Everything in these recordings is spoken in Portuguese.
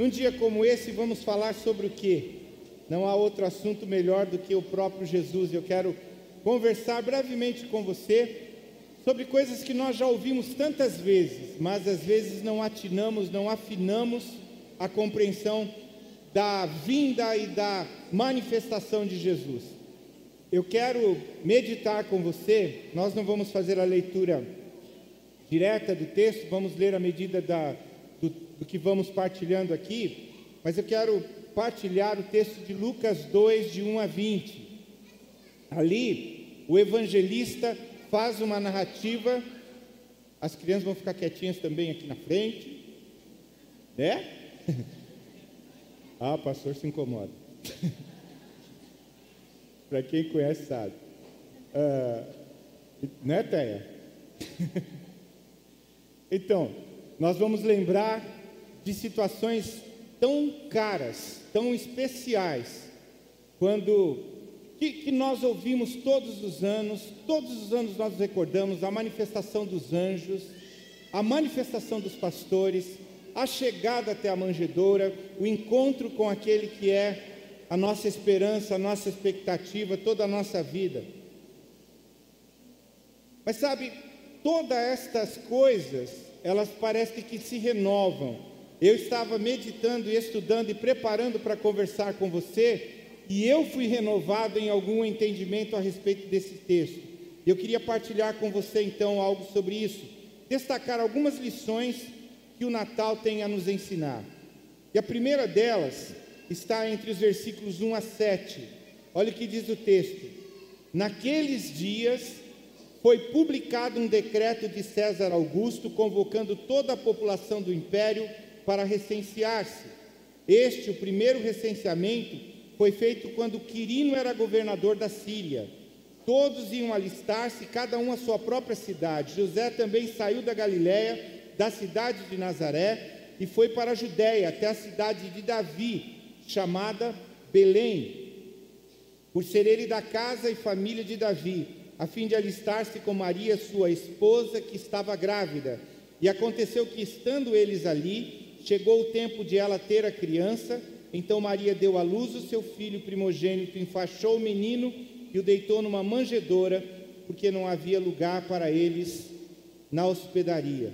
Num dia como esse, vamos falar sobre o quê? Não há outro assunto melhor do que o próprio Jesus. Eu quero conversar brevemente com você sobre coisas que nós já ouvimos tantas vezes, mas às vezes não atinamos, não afinamos a compreensão da vinda e da manifestação de Jesus. Eu quero meditar com você, nós não vamos fazer a leitura direta do texto, vamos ler à medida da, do, que vamos partilhando aqui, mas eu quero partilhar o texto de Lucas 2, de 1 a 20. Ali, o evangelista faz uma narrativa, as crianças vão ficar quietinhas também aqui na frente, né? ah, o pastor se incomoda. Para quem conhece, sabe. Uh, né, Teia? então, nós vamos lembrar de situações tão caras, tão especiais, quando que, que, nós ouvimos todos os anos, todos os anos nós recordamos a manifestação dos anjos, a manifestação dos pastores, a chegada até a manjedoura, o encontro com aquele que é a nossa esperança, a nossa expectativa, toda a nossa vida. Mas sabe, todas estas coisas, elas parecem que se renovam. Eu estava meditando e estudando e preparando para conversar com você, e eu fui renovado em algum entendimento a respeito desse texto. Eu queria partilhar com você então algo sobre isso, destacar algumas lições que o Natal tem a nos ensinar. E a primeira delas está entre os versículos 1 a 7. Olha o que diz o texto: Naqueles dias foi publicado um decreto de César Augusto convocando toda a população do império para recensear-se. Este, o primeiro recenseamento, foi feito quando Quirino era governador da Síria. Todos iam alistar-se, cada um à sua própria cidade. José também saiu da Galiléia, da cidade de Nazaré, e foi para a Judéia, até a cidade de Davi, chamada Belém, por ser ele da casa e família de Davi, a fim de alistar-se com Maria, sua esposa, que estava grávida. E aconteceu que, estando eles ali, chegou o tempo de ela ter a criança, então Maria deu à luz o seu filho primogênito, enfaixou o menino e o deitou numa manjedoura, porque não havia lugar para eles na hospedaria.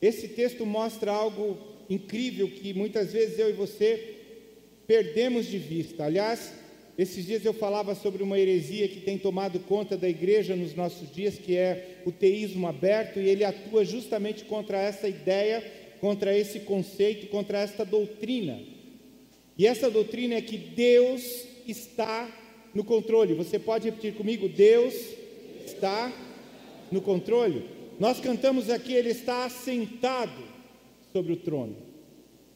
Esse texto mostra algo incrível que muitas vezes eu e você perdemos de vista. Aliás, esses dias eu falava sobre uma heresia que tem tomado conta da igreja nos nossos dias, que é o teísmo aberto, e ele atua justamente contra essa ideia contra esse conceito, contra esta doutrina. E essa doutrina é que Deus está no controle. Você pode repetir comigo? Deus está no controle. Nós cantamos aqui, Ele está assentado sobre o trono.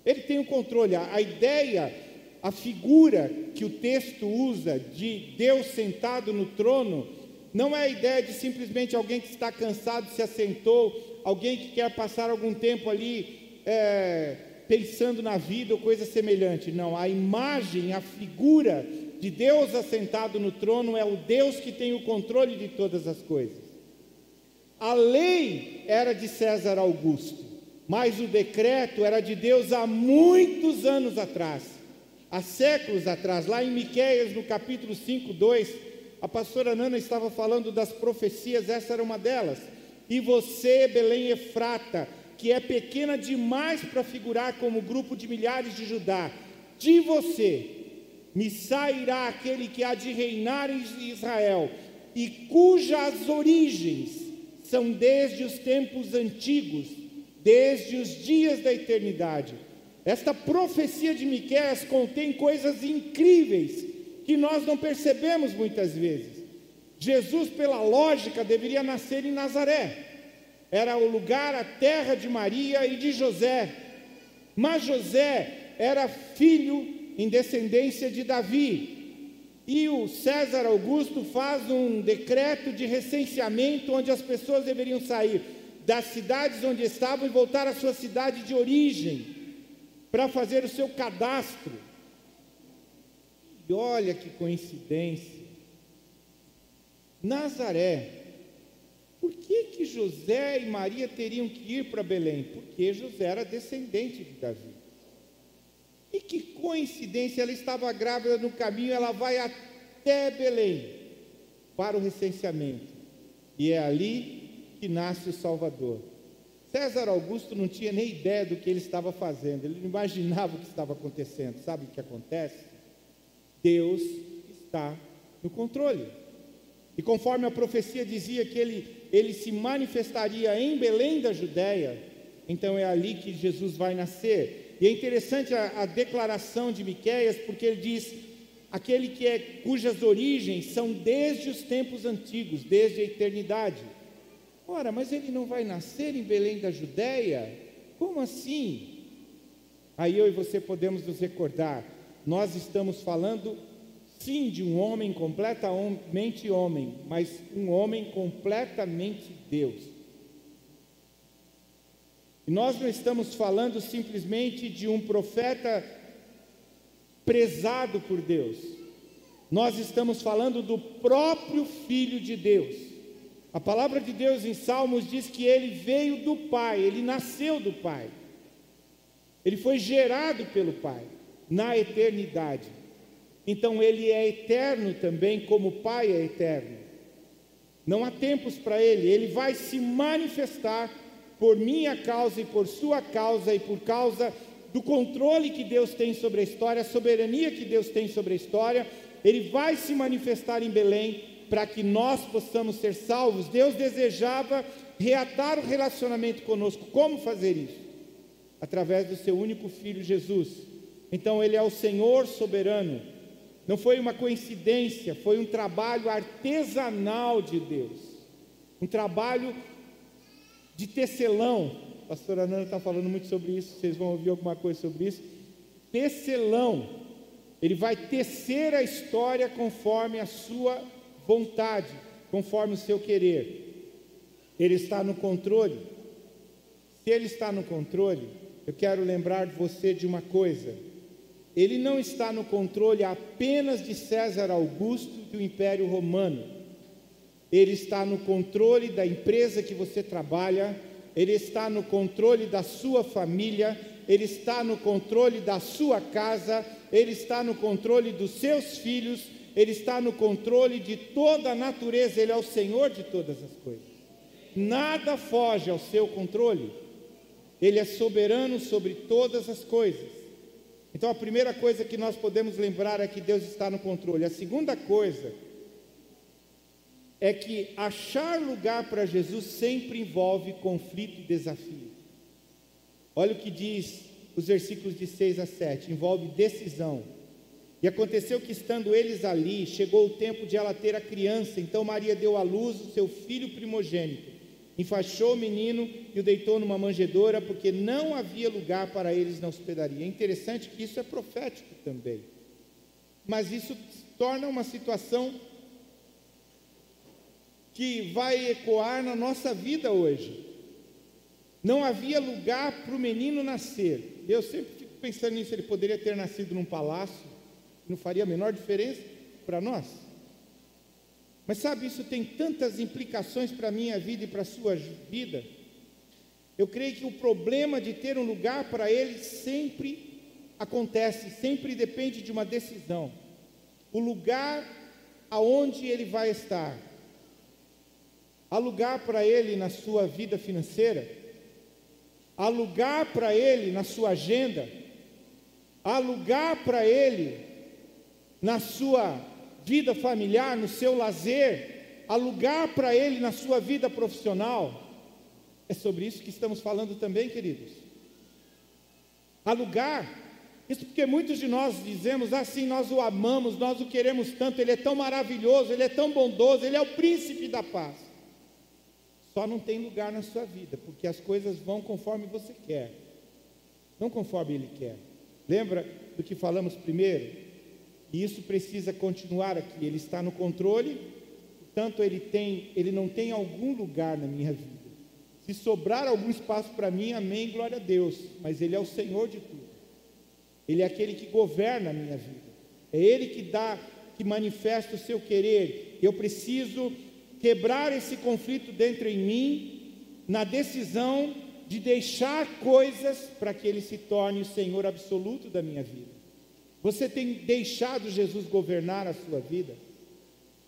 Ele tem o controle. A, ideia, a figura que o texto usa de Deus sentado no trono, não é a ideia de simplesmente alguém que está cansado se assentou, alguém que quer passar algum tempo ali é, pensando na vida ou coisa semelhante. Não, a imagem, a figura de Deus assentado no trono é o Deus que tem o controle de todas as coisas. A lei era de César Augusto, mas o decreto era de Deus há muitos anos atrás, há séculos atrás, lá em Miqueias, no capítulo 5, 2, a pastora Nana estava falando das profecias, essa era uma delas. E você, Belém Efrata, que é pequena demais para figurar como grupo de milhares de Judá, de você me sairá aquele que há de reinar em Israel, e cujas origens são desde os tempos antigos, desde os dias da eternidade. Esta profecia de Miqueias contém coisas incríveis que nós não percebemos muitas vezes. Jesus, pela lógica, deveria nascer em Nazaré era o lugar, a terra de Maria e de José. Mas José era filho em descendência de Davi. E o César Augusto faz um decreto de recenseamento onde as pessoas deveriam sair das cidades onde estavam e voltar à sua cidade de origem para fazer o seu cadastro. E olha que coincidência. Nazaré Por que, que José e Maria teriam que ir para Belém? Porque José era descendente de Davi. E que coincidência, ela estava grávida no caminho, ela vai até Belém para o recenseamento. E é ali que nasce o Salvador. César Augusto não tinha nem ideia do que ele estava fazendo, ele não imaginava o que estava acontecendo. Sabe o que acontece? Deus está no controle. E conforme a profecia dizia que ele, ele se manifestaria em Belém da Judéia, então é ali que Jesus vai nascer. E é interessante a, a declaração de Miqueias, porque ele diz: aquele que é cujas origens são desde os tempos antigos, desde a eternidade. Ora, mas ele não vai nascer em Belém da Judéia? Como assim? Aí eu e você podemos nos recordar, nós estamos falando sim de um homem completamente homem, mas um homem completamente Deus. E nós não estamos falando simplesmente de um profeta prezado por Deus. Nós estamos falando do próprio Filho de Deus. A palavra de Deus em Salmos diz que ele veio do Pai, ele nasceu do Pai. Ele foi gerado pelo Pai na eternidade. Então ele é eterno também, como o Pai é eterno. Não há tempos para ele, ele vai se manifestar por minha causa e por sua causa e por causa do controle que Deus tem sobre a história, a soberania que Deus tem sobre a história. Ele vai se manifestar em Belém para que nós possamos ser salvos. Deus desejava reatar o relacionamento conosco. Como fazer isso? Através do seu único filho Jesus. Então ele é o Senhor soberano não foi uma coincidência, foi um trabalho artesanal de Deus. Um trabalho de tecelão. A pastora Nana está falando muito sobre isso, vocês vão ouvir alguma coisa sobre isso. Tecelão. Ele vai tecer a história conforme a sua vontade, conforme o seu querer. Ele está no controle. Se ele está no controle, eu quero lembrar você de uma coisa ele não está no controle apenas de César Augusto e do Império Romano. Ele está no controle da empresa que você trabalha, ele está no controle da sua família, ele está no controle da sua casa, ele está no controle dos seus filhos, ele está no controle de toda a natureza, ele é o Senhor de todas as coisas. Nada foge ao seu controle. Ele é soberano sobre todas as coisas. Então a primeira coisa que nós podemos lembrar é que Deus está no controle. A segunda coisa é que achar lugar para Jesus sempre envolve conflito e desafio. Olha o que diz os versículos de 6 a 7, envolve decisão. E aconteceu que estando eles ali, chegou o tempo de ela ter a criança, então Maria deu à luz o seu filho primogênito enfaixou o menino e o deitou numa manjedoura, porque não havia lugar para eles na hospedaria. É interessante que isso é profético também. Mas isso torna uma situação que vai ecoar na nossa vida hoje. Não havia lugar para o menino nascer. Eu sempre fico pensando nisso, ele poderia ter nascido num palácio, não faria a menor diferença para nós. Mas sabe, isso tem tantas implicações para a minha vida e para a sua vida. Eu creio que o problema de ter um lugar para ele sempre acontece, sempre depende de uma decisão. O lugar aonde ele vai estar. Há lugar para ele na sua vida financeira? Há lugar para ele na sua agenda? Há lugar para ele na sua vida familiar, no seu lazer, há lugar para ele na sua vida profissional. É sobre isso que estamos falando também, queridos. Há lugar. Isso porque muitos de nós dizemos assim: nós o amamos, nós o queremos tanto, ele é tão maravilhoso, ele é tão bondoso, ele é o príncipe da paz. Só não tem lugar na sua vida, porque as coisas vão conforme você quer, não conforme ele quer. Lembra do que falamos primeiro? E isso precisa continuar aqui. Ele está no controle, portanto ele tem, ele não tem algum lugar na minha vida. Se sobrar algum espaço para mim, amém, glória a Deus. Mas ele é o Senhor de tudo. Ele é aquele que governa a minha vida. É ele que dá, que manifesta o seu querer. Eu preciso quebrar esse conflito dentro em mim, na decisão de deixar coisas para que Ele se torne o Senhor absoluto da minha vida. Você tem deixado Jesus governar a sua vida?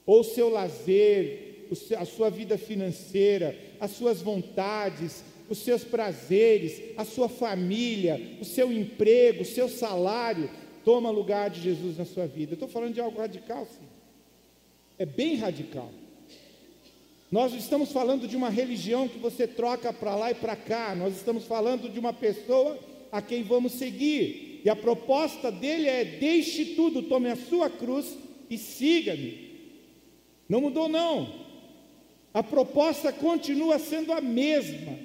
Ou o seu lazer, a sua vida financeira, as suas vontades, os seus prazeres, a sua família, o seu emprego, o seu salário, toma lugar de Jesus na sua vida. Estou falando de algo radical, sim. É bem radical. Nós estamos falando de uma religião que você troca para lá e para cá. Nós estamos falando de uma pessoa a quem vamos seguir. E a proposta dele é: deixe tudo, tome a sua cruz e siga-me. Não mudou, não. A proposta continua sendo a mesma.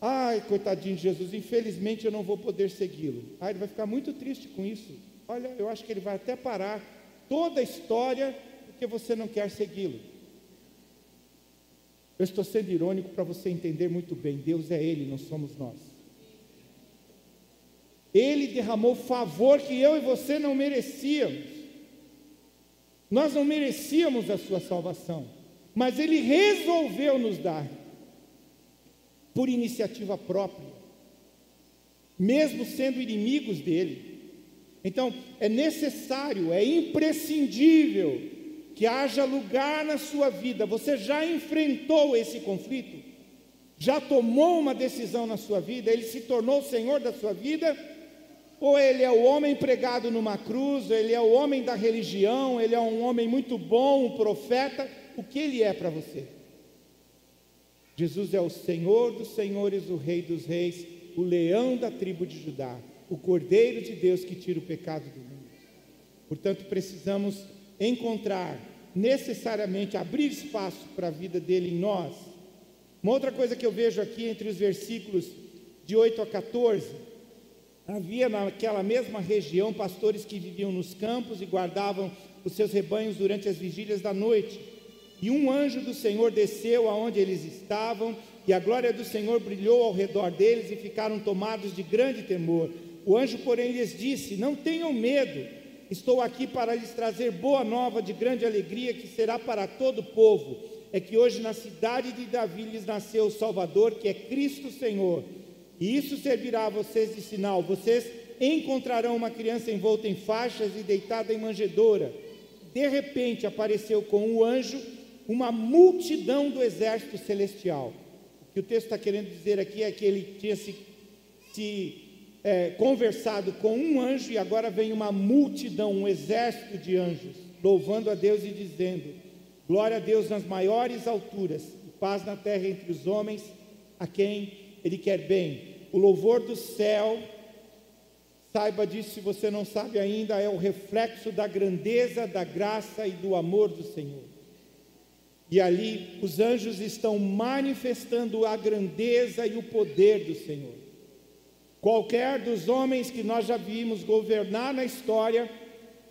Ai, coitadinho de Jesus, infelizmente eu não vou poder segui-lo. Ai, ele vai ficar muito triste com isso. Olha, eu acho que ele vai até parar toda a história porque você não quer segui-lo. Eu estou sendo irônico para você entender muito bem: Deus é Ele, não somos nós. Ele derramou favor que eu e você não merecíamos. Nós não merecíamos a sua salvação, mas Ele resolveu nos dar, por iniciativa própria, mesmo sendo inimigos dele. Então, é necessário, é imprescindível que haja lugar na sua vida. Você já enfrentou esse conflito? Já tomou uma decisão na sua vida? Ele se tornou o Senhor da sua vida? Ou ele é o homem pregado numa cruz, ele é o homem da religião, ele é um homem muito bom, um profeta? O que ele é para você? Jesus é o Senhor dos senhores, o Rei dos reis, o leão da tribo de Judá, o Cordeiro de Deus que tira o pecado do mundo. Portanto, precisamos encontrar necessariamente abrir espaço para a vida dele em nós. Uma outra coisa que eu vejo aqui entre os versículos de 8 a 14, havia naquela mesma região pastores que viviam nos campos e guardavam os seus rebanhos durante as vigílias da noite. E um anjo do Senhor desceu aonde eles estavam, e a glória do Senhor brilhou ao redor deles e ficaram tomados de grande temor. O anjo, porém, lhes disse: Não tenham medo Estou aqui para lhes trazer boa nova de grande alegria que será para todo o povo. É que hoje na cidade de Davi lhes nasceu o Salvador, que é Cristo Senhor. E isso servirá a vocês de sinal. Vocês encontrarão uma criança envolta em faixas e deitada em manjedoura. De repente apareceu com o anjo uma multidão do exército celestial. O que o texto está querendo dizer aqui é que ele tinha se, se é, conversado com um anjo e agora vem uma multidão, um exército de anjos, louvando a Deus e dizendo: Glória a Deus nas maiores alturas, e paz na terra entre os homens, a quem Ele quer bem. O louvor do céu, saiba disso se você não sabe ainda, é o reflexo da grandeza, da graça e do amor do Senhor. E ali os anjos estão manifestando a grandeza e o poder do Senhor. Qualquer dos homens que nós já vimos governar na história,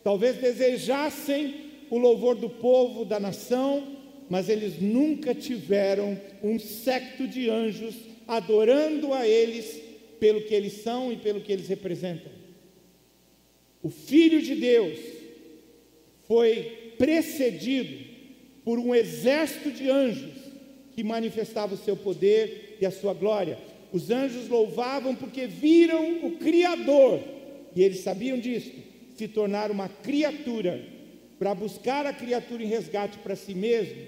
talvez desejassem o louvor do povo, da nação, mas eles nunca tiveram um secto de anjos adorando a eles pelo que eles são e pelo que eles representam. O Filho de Deus foi precedido por um exército de anjos que manifestava o seu poder e a sua glória. Os anjos louvavam porque viram o Criador, e eles sabiam disso, se tornar uma criatura, para buscar a criatura em resgate para si mesmo.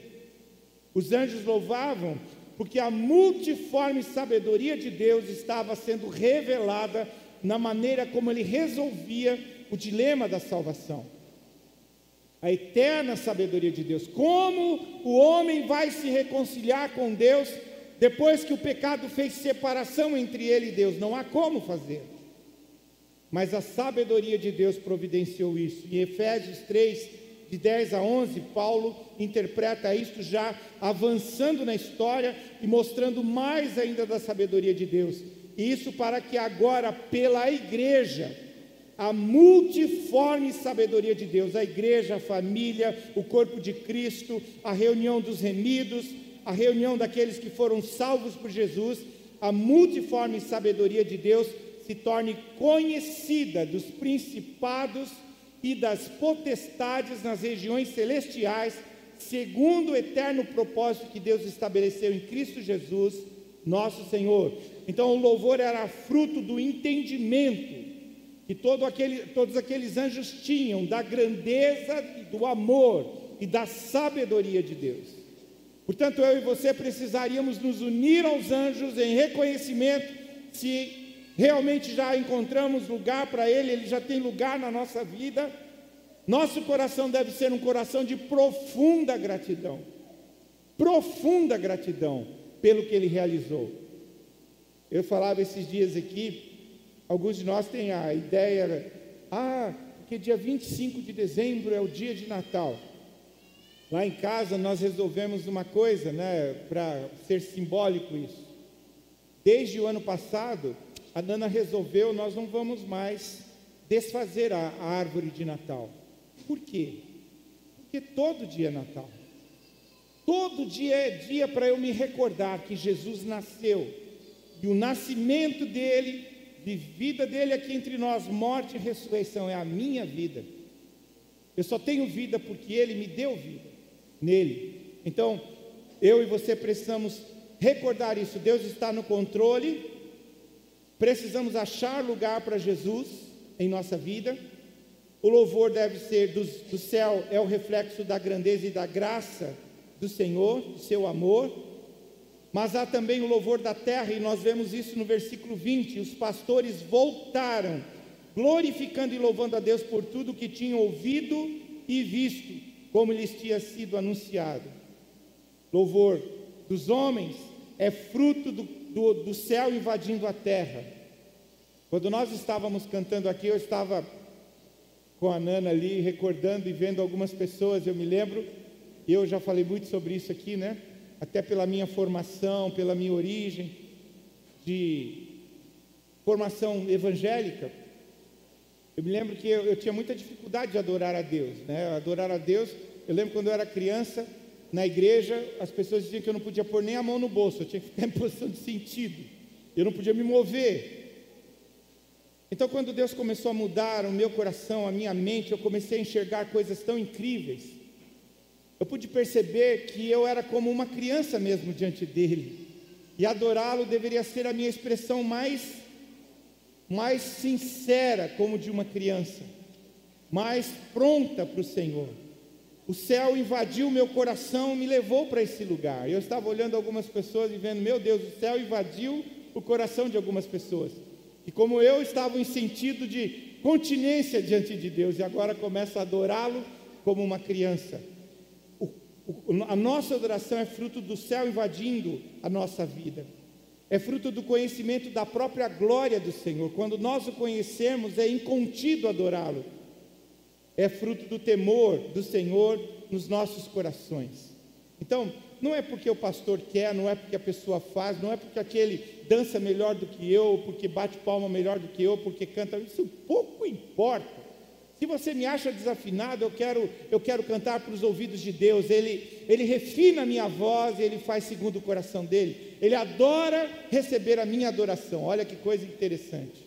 Os anjos louvavam porque a multiforme sabedoria de Deus estava sendo revelada na maneira como ele resolvia o dilema da salvação. A eterna sabedoria de Deus. Como o homem vai se reconciliar com Deus depois que o pecado fez separação entre ele e Deus, não há como fazer. Mas a sabedoria de Deus providenciou isso. Em Efésios 3, de 10 a 11, Paulo interpreta isto já avançando na história e mostrando mais ainda da sabedoria de Deus. Isso para que agora, pela igreja, a multiforme sabedoria de Deus, a igreja, a família, o corpo de Cristo, a reunião dos remidos, a reunião daqueles que foram salvos por Jesus, a multiforme sabedoria de Deus se torne conhecida dos principados e das potestades nas regiões celestiais segundo o eterno propósito que Deus estabeleceu em Cristo Jesus, nosso Senhor. Então o louvor era fruto do entendimento que todo aquele, todos aqueles anjos tinham da grandeza, do amor e da sabedoria de Deus. Portanto, eu e você precisaríamos nos unir aos anjos em reconhecimento se realmente já encontramos lugar para Ele, Ele já tem lugar na nossa vida. Nosso coração deve ser um coração de profunda gratidão, profunda gratidão pelo que Ele realizou. Eu falava esses dias aqui, alguns de nós têm a ideia, ah, porque dia 25 de dezembro é o dia de Natal. Lá em casa nós resolvemos uma coisa, né, para ser simbólico isso. Desde o ano passado, a Nana resolveu, nós não vamos mais desfazer a, árvore de Natal. Por quê? Porque todo dia é Natal. Todo dia é dia para eu me recordar que Jesus nasceu. E o nascimento dele, de vida dele aqui entre nós, morte e ressurreição, é a minha vida. Eu só tenho vida porque ele me deu vida nele. Então, eu e você precisamos recordar isso. Deus está no controle Precisamos achar lugar para Jesus em nossa vida. O louvor deve ser do, do céu, é o reflexo da grandeza e da graça do Senhor, do seu amor. Mas há também o louvor da terra, e nós vemos isso no versículo 20: os pastores voltaram, glorificando e louvando a Deus por tudo que tinham ouvido e visto, como lhes tinha sido anunciado. Louvor dos homens é fruto do do, do céu invadindo a terra. Quando nós estávamos cantando aqui, eu estava com a Nana ali, recordando e vendo algumas pessoas, eu me lembro, e eu já falei muito sobre isso aqui, né? Até pela minha formação, pela minha origem, de formação evangélica. Eu me lembro que eu, eu tinha muita dificuldade de adorar a Deus, né? Adorar a Deus, eu lembro quando eu era criança, na igreja, as pessoas diziam que eu não podia pôr nem a mão no bolso, eu tinha que ficar em posição de sentido, eu não podia me mover. Então, quando Deus começou a mudar o meu coração, a minha mente, eu comecei a enxergar coisas tão incríveis. Eu pude perceber que eu era como uma criança mesmo diante dele, e adorá-lo deveria ser a minha expressão mais, mais sincera, como de uma criança, mais pronta para o Senhor o céu invadiu meu coração, me levou para esse lugar. Eu estava olhando algumas pessoas e vendo, meu Deus, o céu invadiu o coração de algumas pessoas. E como eu estava em sentido de continência diante de Deus, e agora começo a adorá-lo como uma criança. O, o, a nossa adoração é fruto do céu invadindo a nossa vida. É fruto do conhecimento da própria glória do Senhor. Quando nós o conhecemos, é incontido adorá-lo é fruto do temor do Senhor nos nossos corações. Então, não é porque o pastor quer, não é porque a pessoa faz, não é porque aquele dança melhor do que eu, porque bate palma melhor do que eu, porque canta, isso pouco importa. Se você me acha desafinado, eu quero, eu quero cantar para os ouvidos de Deus. Ele, ele refina a minha voz e ele faz segundo o coração dele. Ele adora receber a minha adoração. Olha que coisa interessante.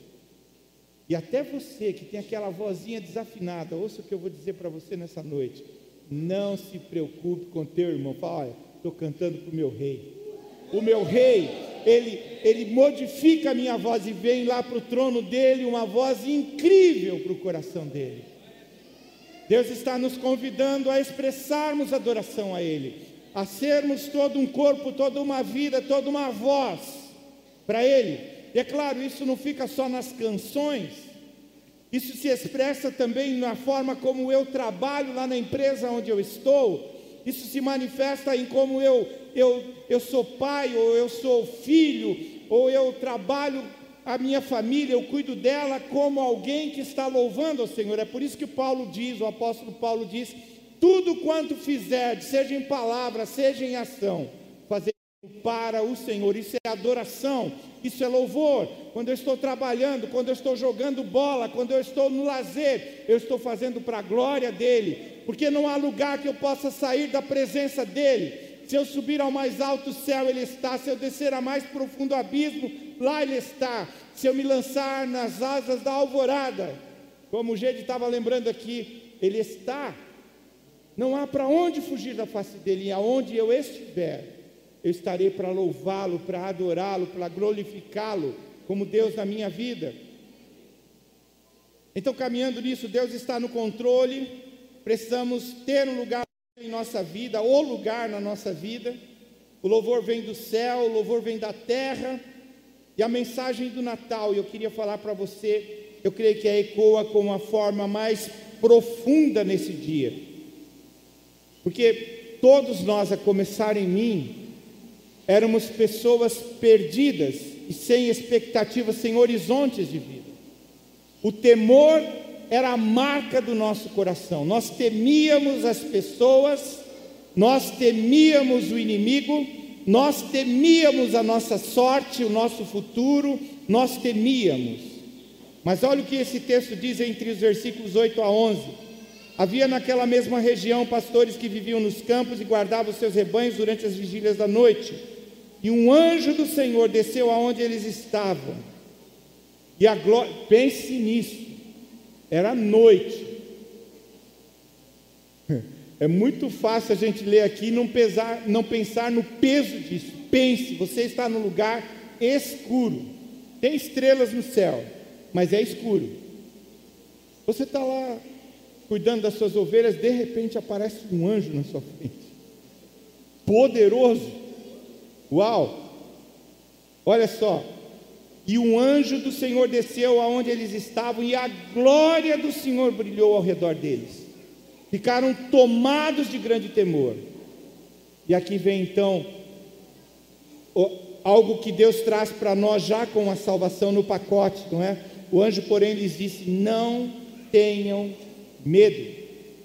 E até você que tem aquela vozinha desafinada, ouça o que eu vou dizer para você nessa noite. Não se preocupe com teu irmão. Fala, olha, estou cantando para o meu rei. O meu rei, ele, ele modifica a minha voz e vem lá para o trono dele uma voz incrível para o coração dele. Deus está nos convidando a expressarmos adoração a Ele, a sermos todo um corpo, toda uma vida, toda uma voz para Ele. E é claro, isso não fica só nas canções, isso se expressa também na forma como eu trabalho lá na empresa onde eu estou, isso se manifesta em como eu, eu, eu sou pai, ou eu sou filho, ou eu trabalho a minha família, eu cuido dela como alguém que está louvando ao Senhor. É por isso que Paulo diz, o apóstolo Paulo diz: tudo quanto fizer, seja em palavra, seja em ação, para o Senhor. Isso é adoração, isso é louvor. Quando eu estou trabalhando, quando eu estou jogando bola, quando eu estou no lazer, eu estou fazendo para a glória dele, porque não há lugar que eu possa sair da presença dele. Se eu subir ao mais alto céu, ele está. Se eu descer a mais profundo abismo, lá ele está. Se eu me lançar nas asas da alvorada, como o Gede estava lembrando aqui, ele está. Não há para onde fugir da face dele, e aonde eu estiver, eu estarei para louvá-lo, para adorá-lo, para glorificá-lo como Deus na minha vida. Então, caminhando nisso, Deus está no controle, precisamos ter um lugar em nossa vida, o lugar na nossa vida. O louvor vem do céu, o louvor vem da terra, e a mensagem do Natal, eu queria falar para você, eu creio que a ecoa com uma forma mais profunda nesse dia. Porque todos nós, a começar em mim, éramos pessoas perdidas e sem expectativas, sem horizontes de vida. O temor era a marca do nosso coração. Nós temíamos as pessoas, nós temíamos o inimigo, nós temíamos a nossa sorte, o nosso futuro, nós temíamos. Mas olha o que esse texto diz entre os versículos 8 a 11. Havia naquela mesma região pastores que viviam nos campos e guardavam seus rebanhos durante as vigílias da noite. E um anjo do Senhor desceu aonde eles estavam. E a glória, pense nisso, era noite. É muito fácil a gente ler aqui e não, pesar, não pensar no peso disso. Pense, você está no lugar escuro, tem estrelas no céu, mas é escuro. Você está lá cuidando das suas ovelhas, de repente aparece um anjo na sua frente, poderoso. Uau! Olha só, e um anjo do Senhor desceu aonde eles estavam, e a glória do Senhor brilhou ao redor deles. Ficaram tomados de grande temor. E aqui vem então algo que Deus traz para nós já com a salvação no pacote, não é? O anjo, porém, lhes disse: Não tenham medo.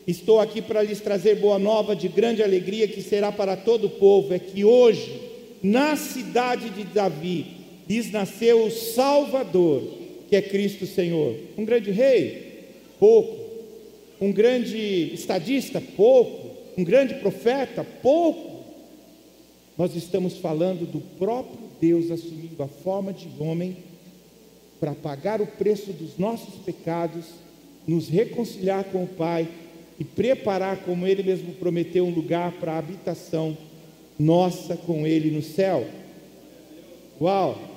Estou aqui para lhes trazer boa nova de grande alegria que será para todo o povo. É que hoje, na cidade de Davi, lhes nasceu o Salvador, que é Cristo Senhor. Um grande rei? Pouco. Um grande estadista? Pouco. Um grande profeta? Pouco. Nós estamos falando do próprio Deus assumindo a forma de homem para pagar o preço dos nossos pecados, nos reconciliar com o Pai e preparar, como Ele mesmo prometeu, um lugar para a habitação nossa com Ele no céu. Uau!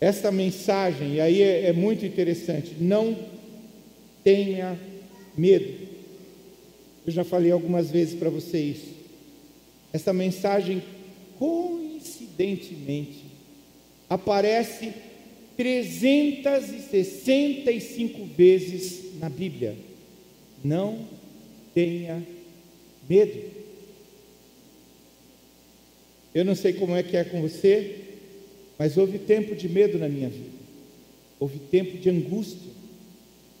Esta mensagem, e aí é, é muito interessante, não tenha medo. Eu já falei algumas vezes para você isso. Essa mensagem, coincidentemente, aparece 365 vezes na Bíblia. Não tenha medo. Eu não sei como é que é com você, mas houve tempo de medo na minha vida, houve tempo de angústia,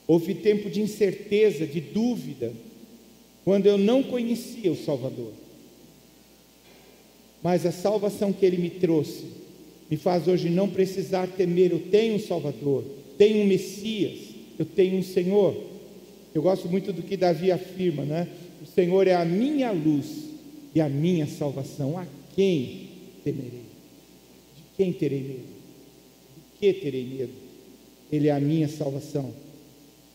houve tempo de incerteza, de dúvida, quando eu não conhecia o Salvador. Mas a salvação que Ele me trouxe me faz hoje não precisar temer. Eu tenho um Salvador, tenho um Messias, eu tenho um Senhor. Eu gosto muito do que Davi afirma, né? O Senhor é a minha luz e a minha salvação. A quem temerei? Quem terei medo? De que terei medo? Ele é a minha salvação.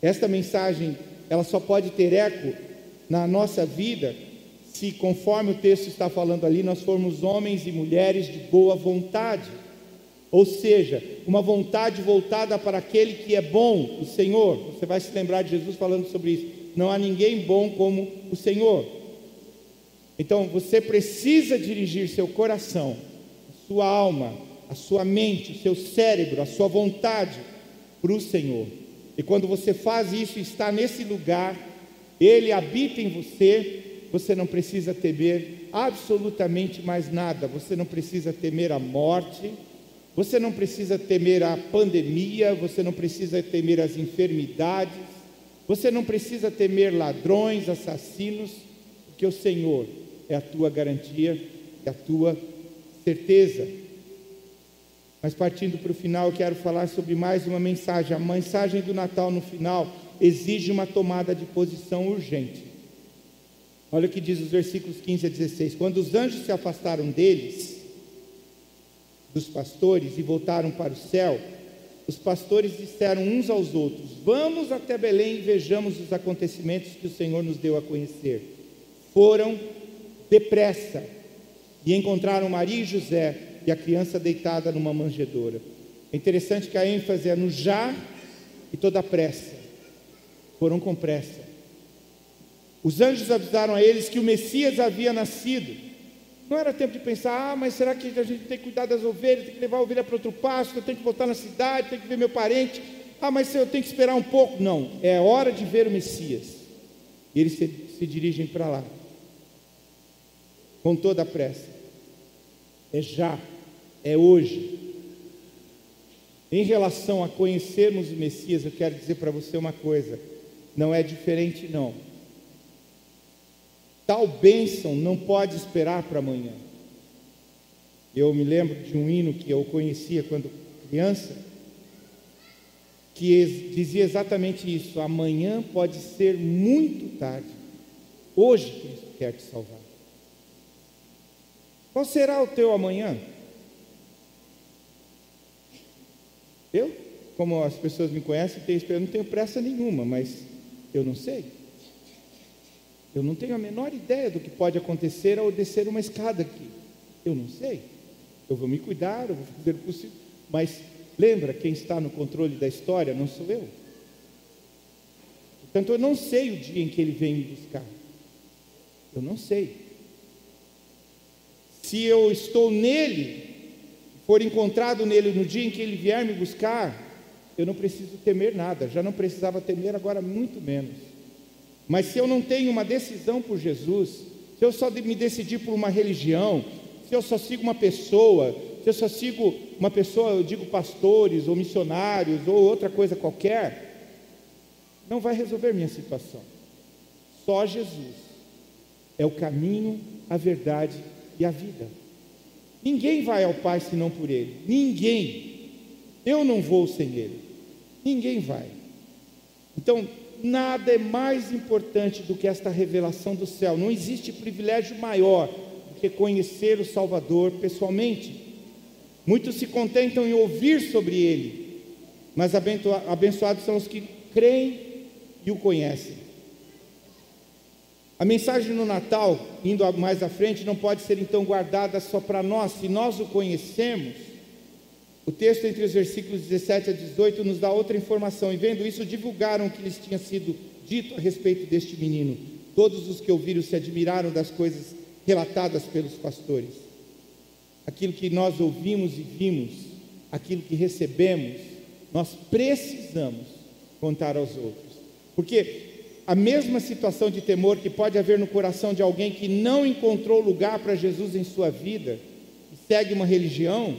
Esta mensagem, ela só pode ter eco na nossa vida se, conforme o texto está falando ali, nós formos homens e mulheres de boa vontade. Ou seja, uma vontade voltada para aquele que é bom, o Senhor. Você vai se lembrar de Jesus falando sobre isso. Não há ninguém bom como o Senhor. Então você precisa dirigir seu coração, sua alma, a sua mente, o seu cérebro, a sua vontade para o Senhor. E quando você faz isso, está nesse lugar, Ele habita em você, você não precisa temer absolutamente mais nada, você não precisa temer a morte, você não precisa temer a pandemia, você não precisa temer as enfermidades, você não precisa temer ladrões, assassinos, porque o Senhor é a tua garantia, é a tua certeza. Mas partindo para o final, quero falar sobre mais uma mensagem. A mensagem do Natal no final exige uma tomada de posição urgente. Olha o que diz os versículos 15 a 16: Quando os anjos se afastaram deles, dos pastores, e voltaram para o céu, os pastores disseram uns aos outros: Vamos até Belém e vejamos os acontecimentos que o Senhor nos deu a conhecer. Foram depressa e encontraram Maria e José e a criança deitada numa manjedoura. É interessante que a ênfase é no já e toda a pressa. Foram com pressa. Os anjos avisaram a eles que o Messias havia nascido. Não era tempo de pensar, ah, mas será que a gente tem que cuidar das ovelhas, tem que levar a ovelha para outro pasto, eu tenho que voltar na cidade, tenho que ver meu parente. Ah, mas eu tenho que esperar um pouco. Não, é hora de ver o Messias. E eles se, se dirigem para lá, com toda a pressa. É já, é hoje. Em relação a conhecermos o Messias, eu quero dizer para você uma coisa: não é diferente, não. Tal bênção não pode esperar para amanhã. Eu me lembro de um hino que eu conhecia quando criança, que dizia exatamente isso: amanhã pode ser muito tarde. Hoje Cristo quer te salvar. Qual será o teu amanhã? Eu, como as pessoas me conhecem, eu não tenho pressa nenhuma, mas eu não sei. Eu não tenho a menor ideia do que pode acontecer ao descer uma escada aqui. Eu não sei. Eu vou me cuidar, eu vou fazer o possível. Mas lembra, quem está no controle da história não sou eu. Portanto, eu não sei o dia em que ele vem me buscar. Eu não sei. Se eu estou nele, for encontrado nele no dia em que ele vier me buscar, eu não preciso temer nada. Já não precisava temer, agora muito menos. Mas se eu não tenho uma decisão por Jesus, se eu só me decidir por uma religião, se eu só sigo uma pessoa, se eu só sigo uma pessoa, eu digo pastores ou missionários ou outra coisa qualquer, não vai resolver minha situação. Só Jesus é o caminho, a verdade e a vida. Ninguém vai ao Pai senão por Ele. Ninguém. Eu não vou sem Ele. Ninguém vai. Então, nada é mais importante do que esta revelação do céu. Não existe privilégio maior do que conhecer o Salvador pessoalmente. Muitos se contentam em ouvir sobre ele, mas abençoados são os que creem e o conhecem. A mensagem no Natal, indo mais à frente, não pode ser então guardada só para nós, se nós o conhecemos o texto entre os versículos 17 a 18 nos dá outra informação, e vendo isso, divulgaram o que lhes tinha sido dito a respeito deste menino. Todos os que ouviram se admiraram das coisas relatadas pelos pastores. Aquilo que nós ouvimos e vimos, aquilo que recebemos, nós precisamos contar aos outros. Porque a mesma situação de temor que pode haver no coração de alguém que não encontrou lugar para Jesus em sua vida e segue uma religião,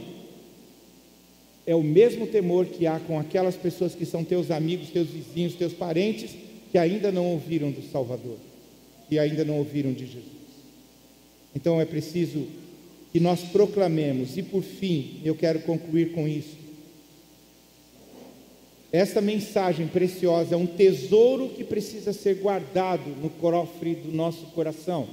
é o mesmo temor que há com aquelas pessoas que são teus amigos, teus vizinhos, teus parentes, que ainda não ouviram do Salvador, que ainda não ouviram de Jesus. Então é preciso que nós proclamemos, e por fim, eu quero concluir com isso. Esta mensagem preciosa é um tesouro que precisa ser guardado no cofre do nosso coração.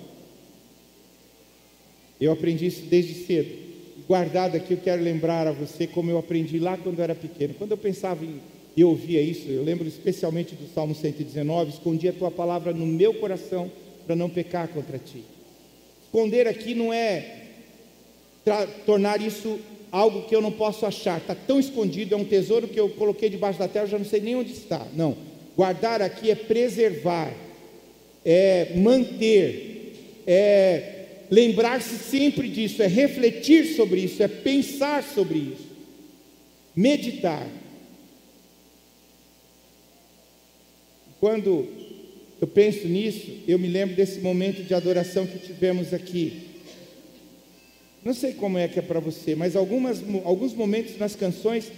Eu aprendi isso desde cedo guardado aqui, eu quero lembrar a você como eu aprendi lá quando eu era pequeno. Quando eu pensava em, e ouvia isso, eu lembro especialmente do Salmo 119, escondi a tua palavra no meu coração para não pecar contra ti. Esconder aqui não é tornar isso algo que eu não posso achar, está tão escondido, é um tesouro que eu coloquei debaixo da terra, eu já não sei nem onde está. Não, guardar aqui é preservar, é manter, é lembrar-se sempre disso, é refletir sobre isso, é pensar sobre isso, meditar. Quando eu penso nisso, eu me lembro desse momento de adoração que tivemos aqui. Não sei como é que é para você, mas algumas, alguns momentos nas canções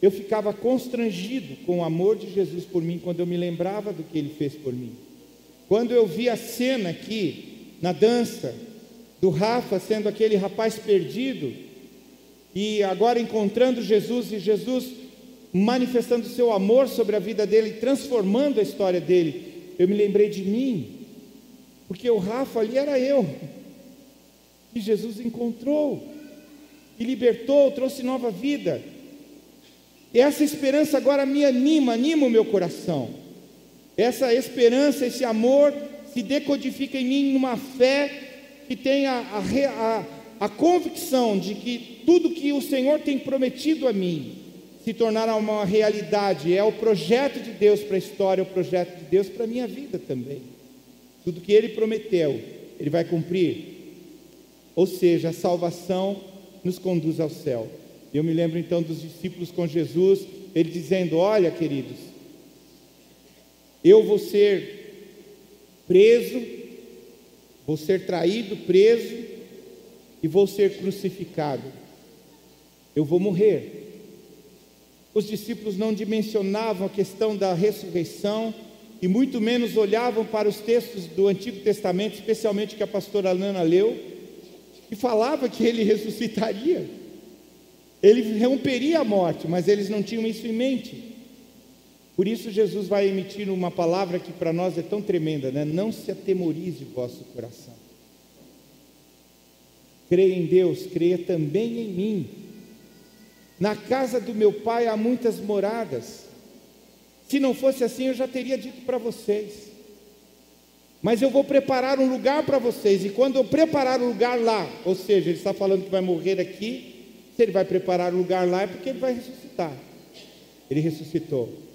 eu ficava constrangido com o amor de Jesus por mim, quando eu me lembrava do que ele fez por mim. Quando eu vi a cena aqui, na dança, do Rafa sendo aquele rapaz perdido e agora encontrando Jesus e Jesus manifestando seu amor sobre a vida dele, transformando a história dele. Eu me lembrei de mim, porque o Rafa ali era eu, que Jesus encontrou e libertou, trouxe nova vida. E essa esperança agora me anima, anima o meu coração. Essa esperança, esse amor se decodifica em mim numa fé que tem a, a, a, a convicção de que tudo que o Senhor tem prometido a mim se tornará uma realidade. É o projeto de Deus para a história, é o projeto de Deus para a minha vida também. Tudo que Ele prometeu, Ele vai cumprir. Ou seja, a salvação nos conduz ao céu. Eu me lembro então dos discípulos com Jesus, ele dizendo: Olha, queridos, eu vou ser preso, vou ser traído, preso e vou ser crucificado. Eu vou morrer. Os discípulos não dimensionavam a questão da ressurreição e muito menos olhavam para os textos do Antigo Testamento, especialmente que a pastora Lana leu, que falava que ele ressuscitaria. Ele romperia a morte, mas eles não tinham isso em mente. Por isso Jesus vai emitir uma palavra que para nós é tão tremenda, né? Não se atemorize o vosso coração. Creia em Deus, creia também em mim. Na casa do meu pai há muitas moradas. Se não fosse assim, eu já teria dito para vocês. Mas eu vou preparar um lugar para vocês, e quando eu preparar o um lugar lá, ou seja, ele está falando que vai morrer aqui, se ele vai preparar o um lugar lá, é porque ele vai ressuscitar. Ele ressuscitou,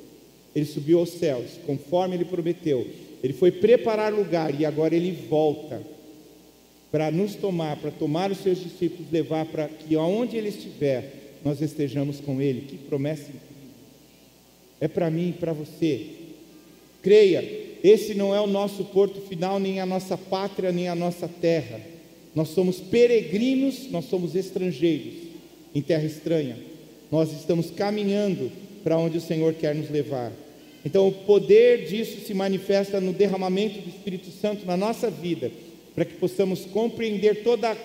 ele subiu aos céus, conforme ele prometeu. Ele foi preparar lugar e agora ele volta para nos tomar, para tomar os seus discípulos, levar para que aonde ele estiver, nós estejamos com ele. Que promessa! É para mim e para você. Creia, esse não é o nosso porto final, nem a nossa pátria, nem a nossa terra. Nós somos peregrinos, nós somos estrangeiros em terra estranha. Nós estamos caminhando para onde o Senhor quer nos levar. Então, o poder disso se manifesta no derramamento do Espírito Santo na nossa vida, para que possamos compreender toda,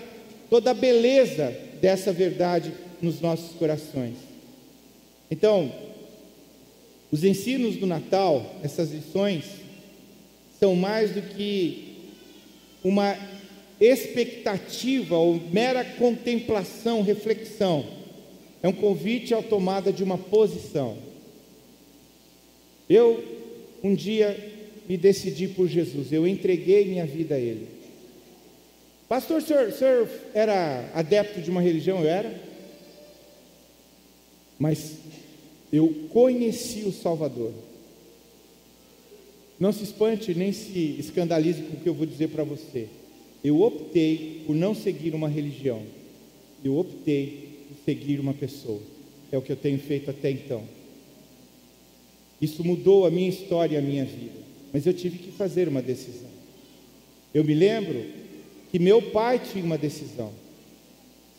toda a beleza dessa verdade nos nossos corações. Então, os ensinos do Natal, essas lições, são mais do que uma expectativa ou mera contemplação, reflexão. É um convite à tomada de uma posição. Eu, um dia, me decidi por Jesus, eu entreguei minha vida a Ele. Pastor, o senhor, o senhor era adepto de uma religião? Eu era. Mas eu conheci o Salvador. Não se espante nem se escandalize com o que eu vou dizer para você. Eu optei por não seguir uma religião. Eu optei por seguir uma pessoa. É o que eu tenho feito até então. Isso mudou a minha história e a minha vida. Mas eu tive que fazer uma decisão. Eu me lembro que meu pai tinha uma decisão.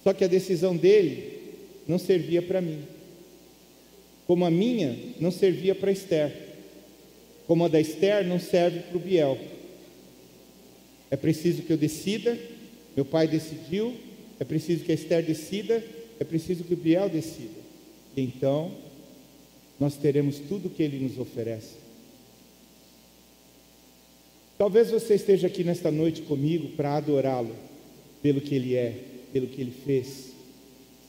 Só que a decisão dele não servia para mim. Como a minha não servia para Esther como a da Esther, não serve para o Biel. É preciso que eu decida, meu pai decidiu, é preciso que a Esther decida, é preciso que o Biel decida. E então, nós teremos tudo o que ele nos oferece. Talvez você esteja aqui nesta noite comigo para adorá-lo pelo que ele é, pelo que ele fez.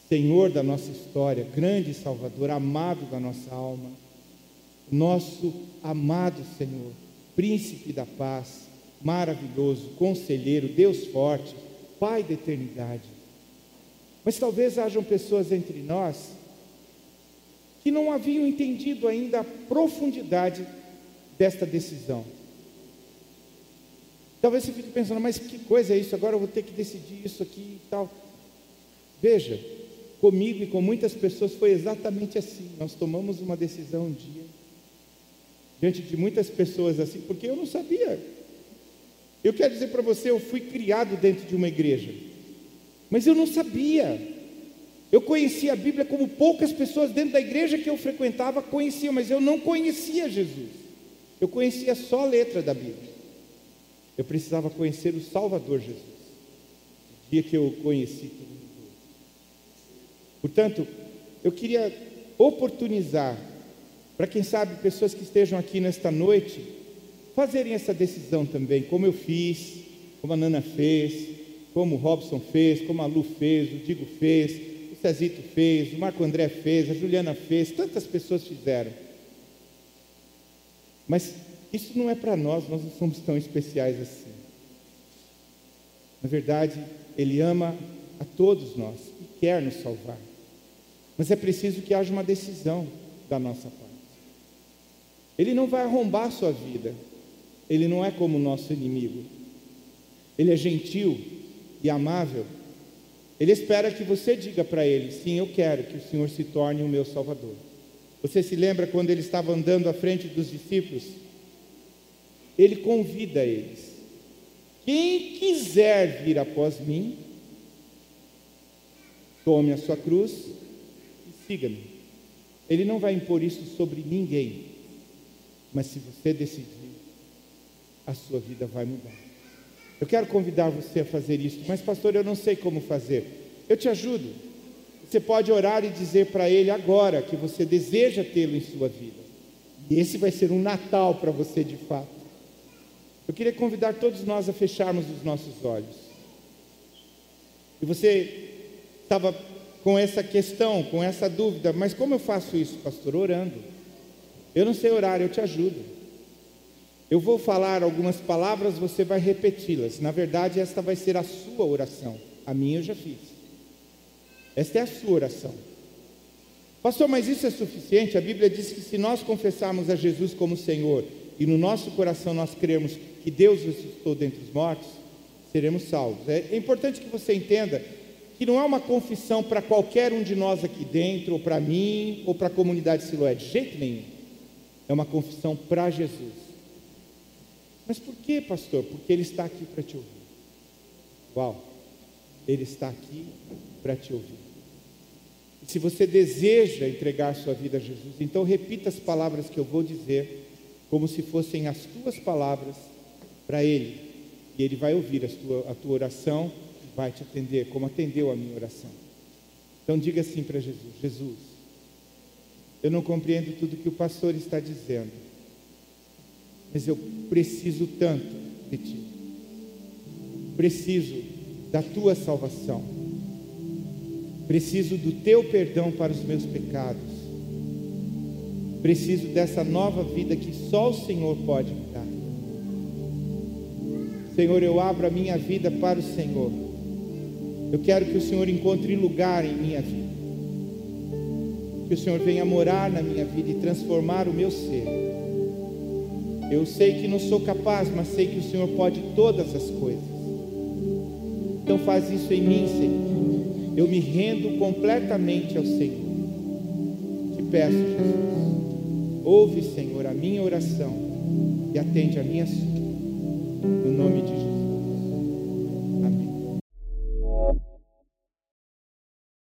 Senhor da nossa história, grande Salvador, amado da nossa alma nosso amado Senhor, príncipe da paz, maravilhoso, conselheiro, Deus forte, Pai da eternidade. Mas talvez hajam pessoas entre nós que não haviam entendido ainda a profundidade desta decisão. Talvez você fique pensando, mas que coisa é isso? Agora eu vou ter que decidir isso aqui e tal. Veja, comigo e com muitas pessoas foi exatamente assim. Nós tomamos uma decisão um dia diante de muitas pessoas assim, porque eu não sabia. Eu quero dizer para você, eu fui criado dentro de uma igreja, mas eu não sabia. Eu conhecia a Bíblia como poucas pessoas dentro da igreja que eu frequentava conheciam, mas eu não conhecia Jesus. Eu conhecia só a letra da Bíblia. Eu precisava conhecer o Salvador Jesus. O dia que eu conheci tudo mudou. Portanto, eu queria oportunizar para quem sabe pessoas que estejam aqui nesta noite fazerem essa decisão também, como eu fiz, como a Nana fez, como o Robson fez, como a Lu fez, o Digo fez, o Cezito fez, o Marco André fez, a Juliana fez, tantas pessoas fizeram. Mas isso não é para nós, nós não somos tão especiais assim. Na verdade, Ele ama a todos nós e quer nos salvar. Mas é preciso que haja uma decisão da nossa parte. Ele não vai arrombar a sua vida. Ele não é como o nosso inimigo. Ele é gentil e amável. Ele espera que você diga para ele: sim, eu quero que o Senhor se torne o meu Salvador. Você se lembra quando ele estava andando à frente dos discípulos? Ele convida eles: quem quiser vir após mim, tome a sua cruz e siga-me. Ele não vai impor isso sobre ninguém, mas se você decidir, a sua vida vai mudar. Eu quero convidar você a fazer isso, mas pastor, eu não sei como fazer. Eu te ajudo. Você pode orar e dizer para ele agora que você deseja tê-lo em sua vida. E esse vai ser um Natal para você de fato. Eu queria convidar todos nós a fecharmos os nossos olhos. E você estava com essa questão, com essa dúvida, mas como eu faço isso, pastor? Orando. Eu não sei orar, eu te ajudo. Eu vou falar algumas palavras, você vai repeti-las. Na verdade, esta vai ser a sua oração. A minha eu já fiz. Esta é a sua oração. Pastor, mas isso é suficiente? A Bíblia diz que se nós confessarmos a Jesus como Senhor e no nosso coração nós cremos que Deus ressuscitou dentre os mortos, seremos salvos. É importante que você entenda que não é uma confissão para qualquer um de nós aqui dentro, ou para mim, ou para a comunidade Siloé, de jeito nenhum. É uma confissão para Jesus. Mas por que, pastor? Porque Ele está aqui para te ouvir. Uau! Ele está aqui para te ouvir. E se você deseja entregar sua vida a Jesus, então repita as palavras que eu vou dizer, como se fossem as tuas palavras para Ele. E Ele vai ouvir a tua, a tua oração vai te atender, como atendeu a minha oração. Então diga assim para Jesus: Jesus, eu não compreendo tudo que o pastor está dizendo mas eu preciso tanto de Ti. Preciso da Tua salvação. Preciso do Teu perdão para os meus pecados. Preciso dessa nova vida que só o Senhor pode me dar. Senhor, eu abro a minha vida para o Senhor. Eu quero que o Senhor encontre lugar em minha vida. Que o Senhor venha morar na minha vida e transformar o meu ser eu sei que não sou capaz, mas sei que o Senhor pode todas as coisas. Então faz isso em mim, Senhor. Eu me rendo completamente ao Senhor. Te peço, Jesus. Ouve, Senhor, a minha oração e atende a minha súplica. No nome de Jesus.